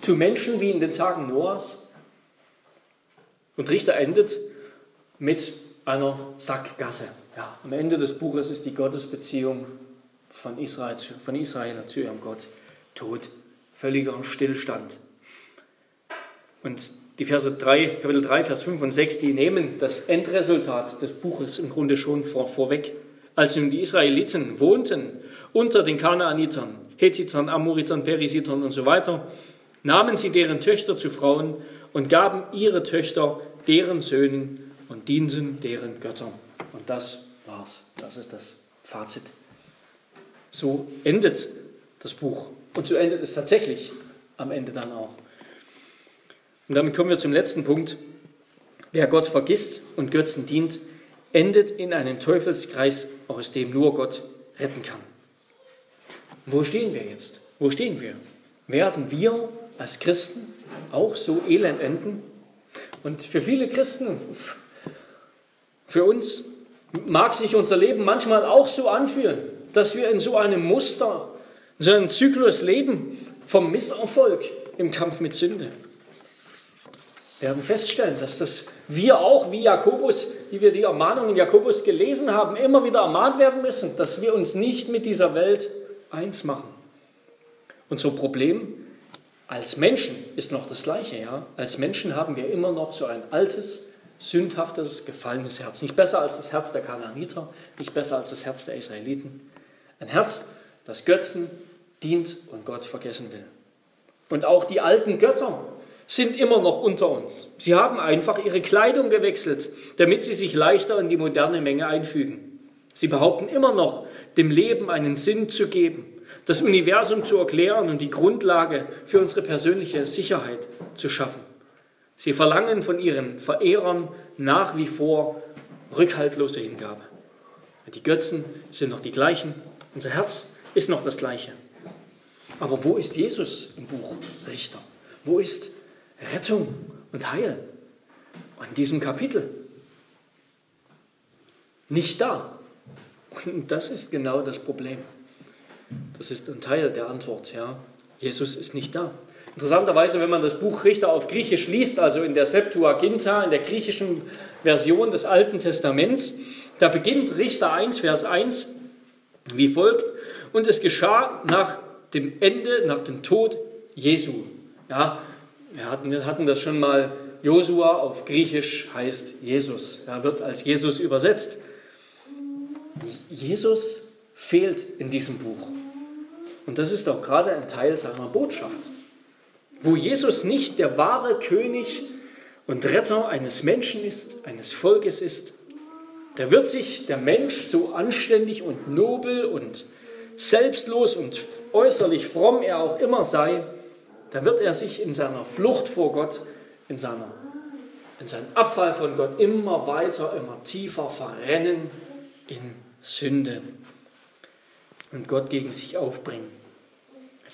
S1: zu Menschen wie in den Tagen Noahs? Und Richter endet mit einer Sackgasse. Ja, am Ende des Buches ist die Gottesbeziehung von Israel, von Israel zu ihrem Gott tot. Völliger Stillstand. Und die Verse 3, Kapitel 3, Vers 5 und 6, die nehmen das Endresultat des Buches im Grunde schon vor, vorweg. Als nun die Israeliten wohnten unter den Kanaanitern, Hethitern, Amoritern, Perisitern und so weiter, nahmen sie deren Töchter zu Frauen und gaben ihre Töchter deren Söhnen und dienten deren Göttern. Und das war's. Das ist das Fazit. So endet das Buch. Und so endet es tatsächlich am Ende dann auch. Und damit kommen wir zum letzten Punkt. Wer Gott vergisst und Götzen dient, endet in einem Teufelskreis, aus dem nur Gott retten kann. Wo stehen wir jetzt? Wo stehen wir? Werden wir als Christen auch so elend enden? Und für viele Christen, für uns mag sich unser Leben manchmal auch so anfühlen, dass wir in so einem Muster, in so einem Zyklus leben vom Misserfolg im Kampf mit Sünde. Wir werden feststellen, dass das wir auch wie Jakobus, wie wir die Ermahnungen Jakobus gelesen haben, immer wieder ermahnt werden müssen, dass wir uns nicht mit dieser Welt eins machen. Unser Problem als Menschen ist noch das Gleiche, ja. Als Menschen haben wir immer noch so ein altes, sündhaftes, gefallenes Herz. Nicht besser als das Herz der Kanaaniter, nicht besser als das Herz der Israeliten. Ein Herz, das Götzen dient und Gott vergessen will. Und auch die alten Götter sind immer noch unter uns. Sie haben einfach ihre Kleidung gewechselt, damit sie sich leichter in die moderne Menge einfügen. Sie behaupten immer noch, dem Leben einen Sinn zu geben das Universum zu erklären und die Grundlage für unsere persönliche Sicherheit zu schaffen. Sie verlangen von ihren Verehrern nach wie vor rückhaltlose Hingabe. Die Götzen sind noch die gleichen, unser Herz ist noch das gleiche. Aber wo ist Jesus im Buch Richter? Wo ist Rettung und Heil? In diesem Kapitel. nicht da. Und das ist genau das Problem. Das ist ein Teil der Antwort. Ja. Jesus ist nicht da. Interessanterweise, wenn man das Buch Richter auf Griechisch liest, also in der Septuaginta, in der griechischen Version des Alten Testaments, da beginnt Richter 1, Vers 1 wie folgt. Und es geschah nach dem Ende, nach dem Tod Jesu. Ja, wir hatten, wir hatten das schon mal. Josua auf Griechisch heißt Jesus. Er wird als Jesus übersetzt. Jesus fehlt in diesem Buch. Und das ist auch gerade ein Teil seiner Botschaft. Wo Jesus nicht der wahre König und Retter eines Menschen ist, eines Volkes ist, da wird sich der Mensch so anständig und nobel und selbstlos und äußerlich fromm er auch immer sei, da wird er sich in seiner Flucht vor Gott, in, seiner, in seinem Abfall von Gott immer weiter, immer tiefer verrennen in Sünde und Gott gegen sich aufbringen.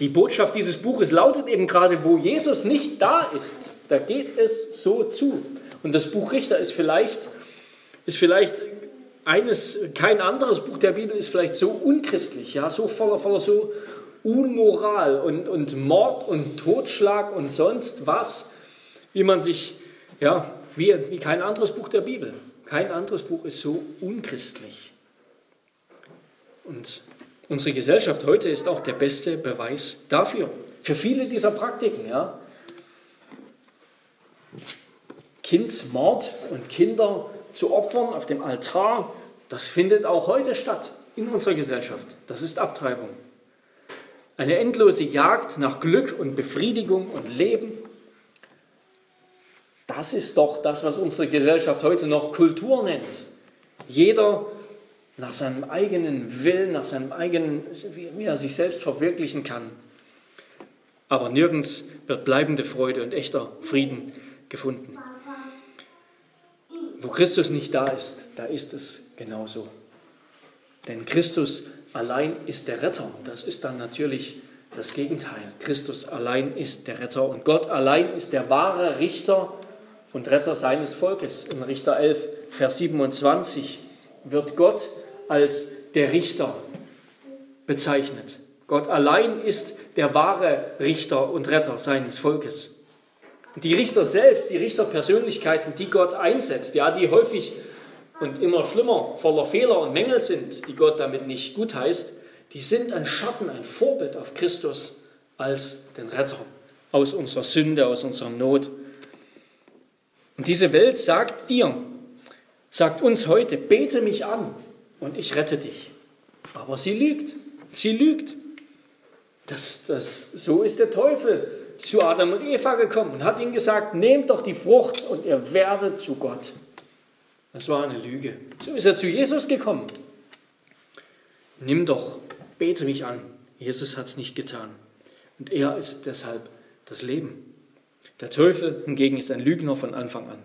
S1: Die Botschaft dieses Buches lautet eben gerade, wo Jesus nicht da ist, da geht es so zu. Und das Buch Richter ist vielleicht, ist vielleicht eines, kein anderes Buch der Bibel ist vielleicht so unchristlich, ja, so voller, voller so Unmoral und, und Mord und Totschlag und sonst was, wie man sich, ja, wie, wie kein anderes Buch der Bibel. Kein anderes Buch ist so unchristlich. Und unsere Gesellschaft heute ist auch der beste Beweis dafür. Für viele dieser Praktiken, ja. Kindsmord und Kinder zu opfern auf dem Altar, das findet auch heute statt in unserer Gesellschaft. Das ist Abtreibung. Eine endlose Jagd nach Glück und Befriedigung und Leben. Das ist doch das, was unsere Gesellschaft heute noch Kultur nennt. Jeder nach seinem eigenen Willen, nach seinem eigenen, wie er sich selbst verwirklichen kann. Aber nirgends wird bleibende Freude und echter Frieden gefunden. Wo Christus nicht da ist, da ist es genauso. Denn Christus allein ist der Retter. Das ist dann natürlich das Gegenteil. Christus allein ist der Retter und Gott allein ist der wahre Richter und Retter seines Volkes. In Richter 11, Vers 27 wird Gott als der Richter bezeichnet. Gott allein ist der wahre Richter und Retter seines Volkes. Und die Richter selbst, die Richterpersönlichkeiten, die Gott einsetzt, ja, die häufig und immer schlimmer, voller Fehler und Mängel sind, die Gott damit nicht gut heißt, die sind ein Schatten, ein Vorbild auf Christus als den Retter aus unserer Sünde, aus unserer Not. Und diese Welt sagt dir, sagt uns heute, bete mich an und ich rette dich. Aber sie lügt, sie lügt. Das, das, so ist der Teufel zu Adam und Eva gekommen und hat ihnen gesagt, nehmt doch die Frucht und ihr werdet zu Gott. Das war eine Lüge. So ist er zu Jesus gekommen. Nimm doch, bete mich an. Jesus hat es nicht getan. Und er ist deshalb das Leben. Der Teufel hingegen ist ein Lügner von Anfang an.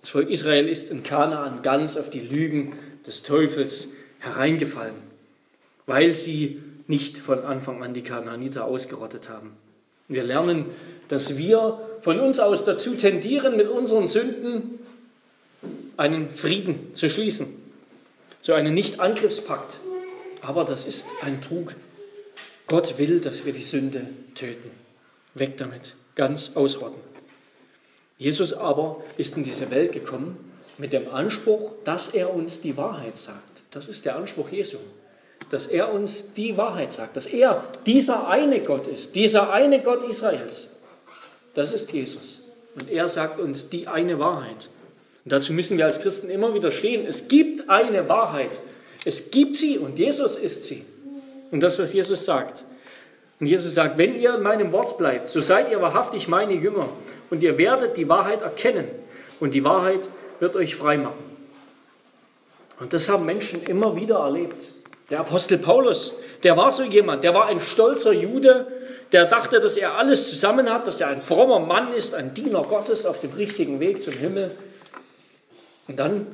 S1: Das Volk Israel ist in Kanaan ganz auf die Lügen des Teufels hereingefallen, weil sie nicht von Anfang an die Kanaaniter ausgerottet haben. Wir lernen, dass wir von uns aus dazu tendieren, mit unseren Sünden einen Frieden zu schließen, so einen Nicht-Angriffspakt. Aber das ist ein Trug. Gott will, dass wir die Sünde töten. Weg damit, ganz ausrotten. Jesus aber ist in diese Welt gekommen mit dem Anspruch, dass er uns die Wahrheit sagt. Das ist der Anspruch Jesu. Dass er uns die Wahrheit sagt, dass er dieser eine Gott ist, dieser eine Gott Israels. Das ist Jesus. Und er sagt uns die eine Wahrheit. Und dazu müssen wir als Christen immer wieder stehen. Es gibt eine Wahrheit. Es gibt sie und Jesus ist sie. Und das, was Jesus sagt. Und Jesus sagt, wenn ihr in meinem Wort bleibt, so seid ihr wahrhaftig meine Jünger und ihr werdet die Wahrheit erkennen und die Wahrheit wird euch frei machen. Und das haben Menschen immer wieder erlebt. Der Apostel Paulus, der war so jemand, der war ein stolzer Jude, der dachte, dass er alles zusammen hat, dass er ein frommer Mann ist, ein Diener Gottes auf dem richtigen Weg zum Himmel. Und dann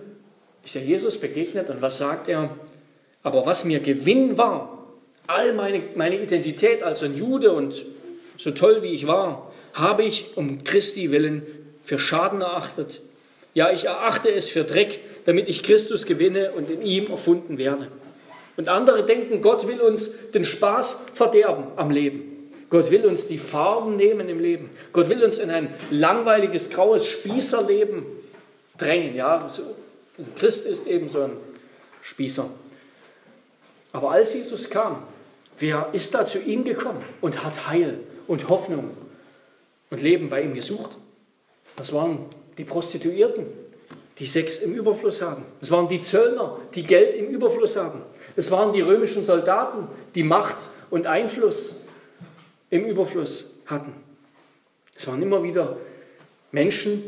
S1: ist er Jesus begegnet und was sagt er? Aber was mir Gewinn war, all meine, meine Identität als ein Jude und so toll wie ich war, habe ich um Christi willen für Schaden erachtet. Ja, ich erachte es für Dreck, damit ich Christus gewinne und in ihm erfunden werde. Und andere denken, Gott will uns den Spaß verderben am Leben. Gott will uns die Farben nehmen im Leben. Gott will uns in ein langweiliges, graues Spießerleben drängen. Ja, so, ein Christ ist eben so ein Spießer. Aber als Jesus kam, wer ist da zu ihm gekommen und hat Heil und Hoffnung und Leben bei ihm gesucht? Das waren die Prostituierten, die Sex im Überfluss haben. Es waren die Zöllner, die Geld im Überfluss haben. Es waren die römischen Soldaten, die Macht und Einfluss im Überfluss hatten. Es waren immer wieder Menschen,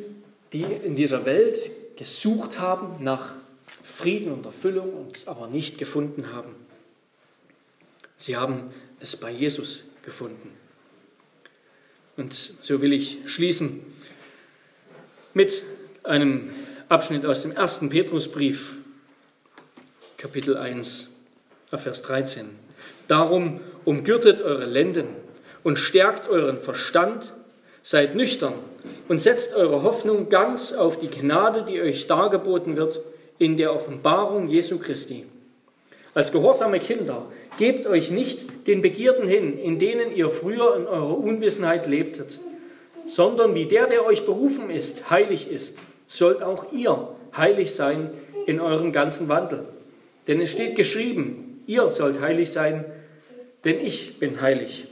S1: die in dieser Welt gesucht haben nach Frieden und Erfüllung und es aber nicht gefunden haben. Sie haben es bei Jesus gefunden. Und so will ich schließen mit einem Abschnitt aus dem ersten Petrusbrief, Kapitel 1, Vers 13. Darum umgürtet eure Lenden und stärkt euren Verstand, seid nüchtern und setzt eure Hoffnung ganz auf die Gnade, die euch dargeboten wird in der Offenbarung Jesu Christi. Als gehorsame Kinder gebt euch nicht den Begierden hin, in denen ihr früher in eurer Unwissenheit lebtet, sondern wie der, der euch berufen ist, heilig ist, sollt auch ihr heilig sein in eurem ganzen Wandel. Denn es steht geschrieben, ihr sollt heilig sein, denn ich bin heilig.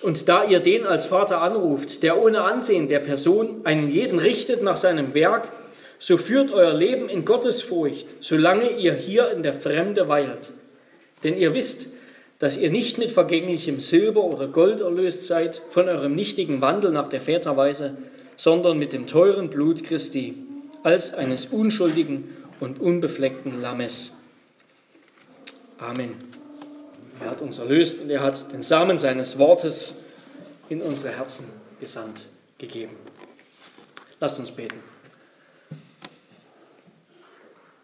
S1: Und da ihr den als Vater anruft, der ohne Ansehen der Person einen jeden richtet nach seinem Werk, so führt euer Leben in Gottes Furcht, solange ihr hier in der Fremde weilt. Denn ihr wisst, dass ihr nicht mit vergänglichem Silber oder Gold erlöst seid von eurem nichtigen Wandel nach der Väterweise, sondern mit dem teuren Blut Christi, als eines unschuldigen und unbefleckten Lammes. Amen. Er hat uns erlöst und er hat den Samen seines Wortes in unsere Herzen gesandt gegeben. Lasst uns beten.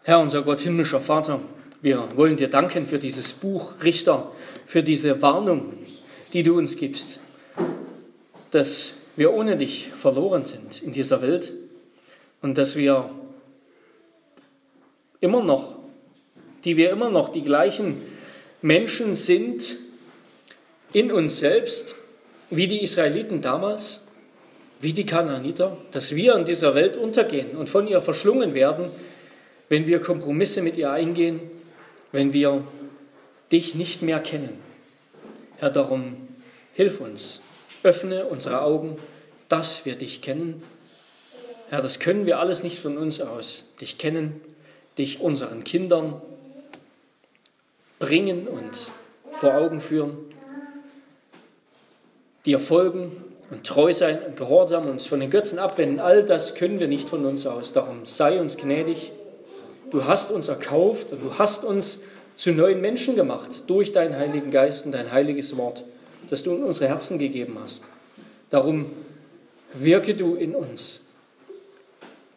S1: Herr, unser Gott, himmlischer Vater, wir wollen dir danken für dieses Buch Richter, für diese Warnung, die du uns gibst, dass wir ohne dich verloren sind in dieser Welt und dass wir immer noch, die wir immer noch die gleichen Menschen sind in uns selbst, wie die Israeliten damals, wie die Kanaaniter, dass wir in dieser Welt untergehen und von ihr verschlungen werden, wenn wir Kompromisse mit ihr eingehen, wenn wir dich nicht mehr kennen. Herr, darum hilf uns, öffne unsere Augen, dass wir dich kennen. Herr, das können wir alles nicht von uns aus. Dich kennen, dich unseren Kindern bringen und vor Augen führen, dir folgen und treu sein und gehorsam uns von den Götzen abwenden. All das können wir nicht von uns aus. Darum sei uns gnädig. Du hast uns erkauft und du hast uns zu neuen Menschen gemacht durch deinen Heiligen Geist und dein heiliges Wort, das du in unsere Herzen gegeben hast. Darum wirke du in uns.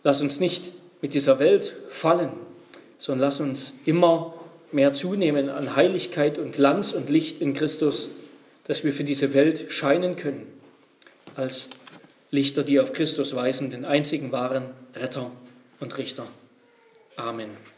S1: Lass uns nicht mit dieser Welt fallen, sondern lass uns immer mehr zunehmen an Heiligkeit und Glanz und Licht in Christus, dass wir für diese Welt scheinen können als Lichter, die auf Christus weisen, den einzigen wahren Retter und Richter. Amen.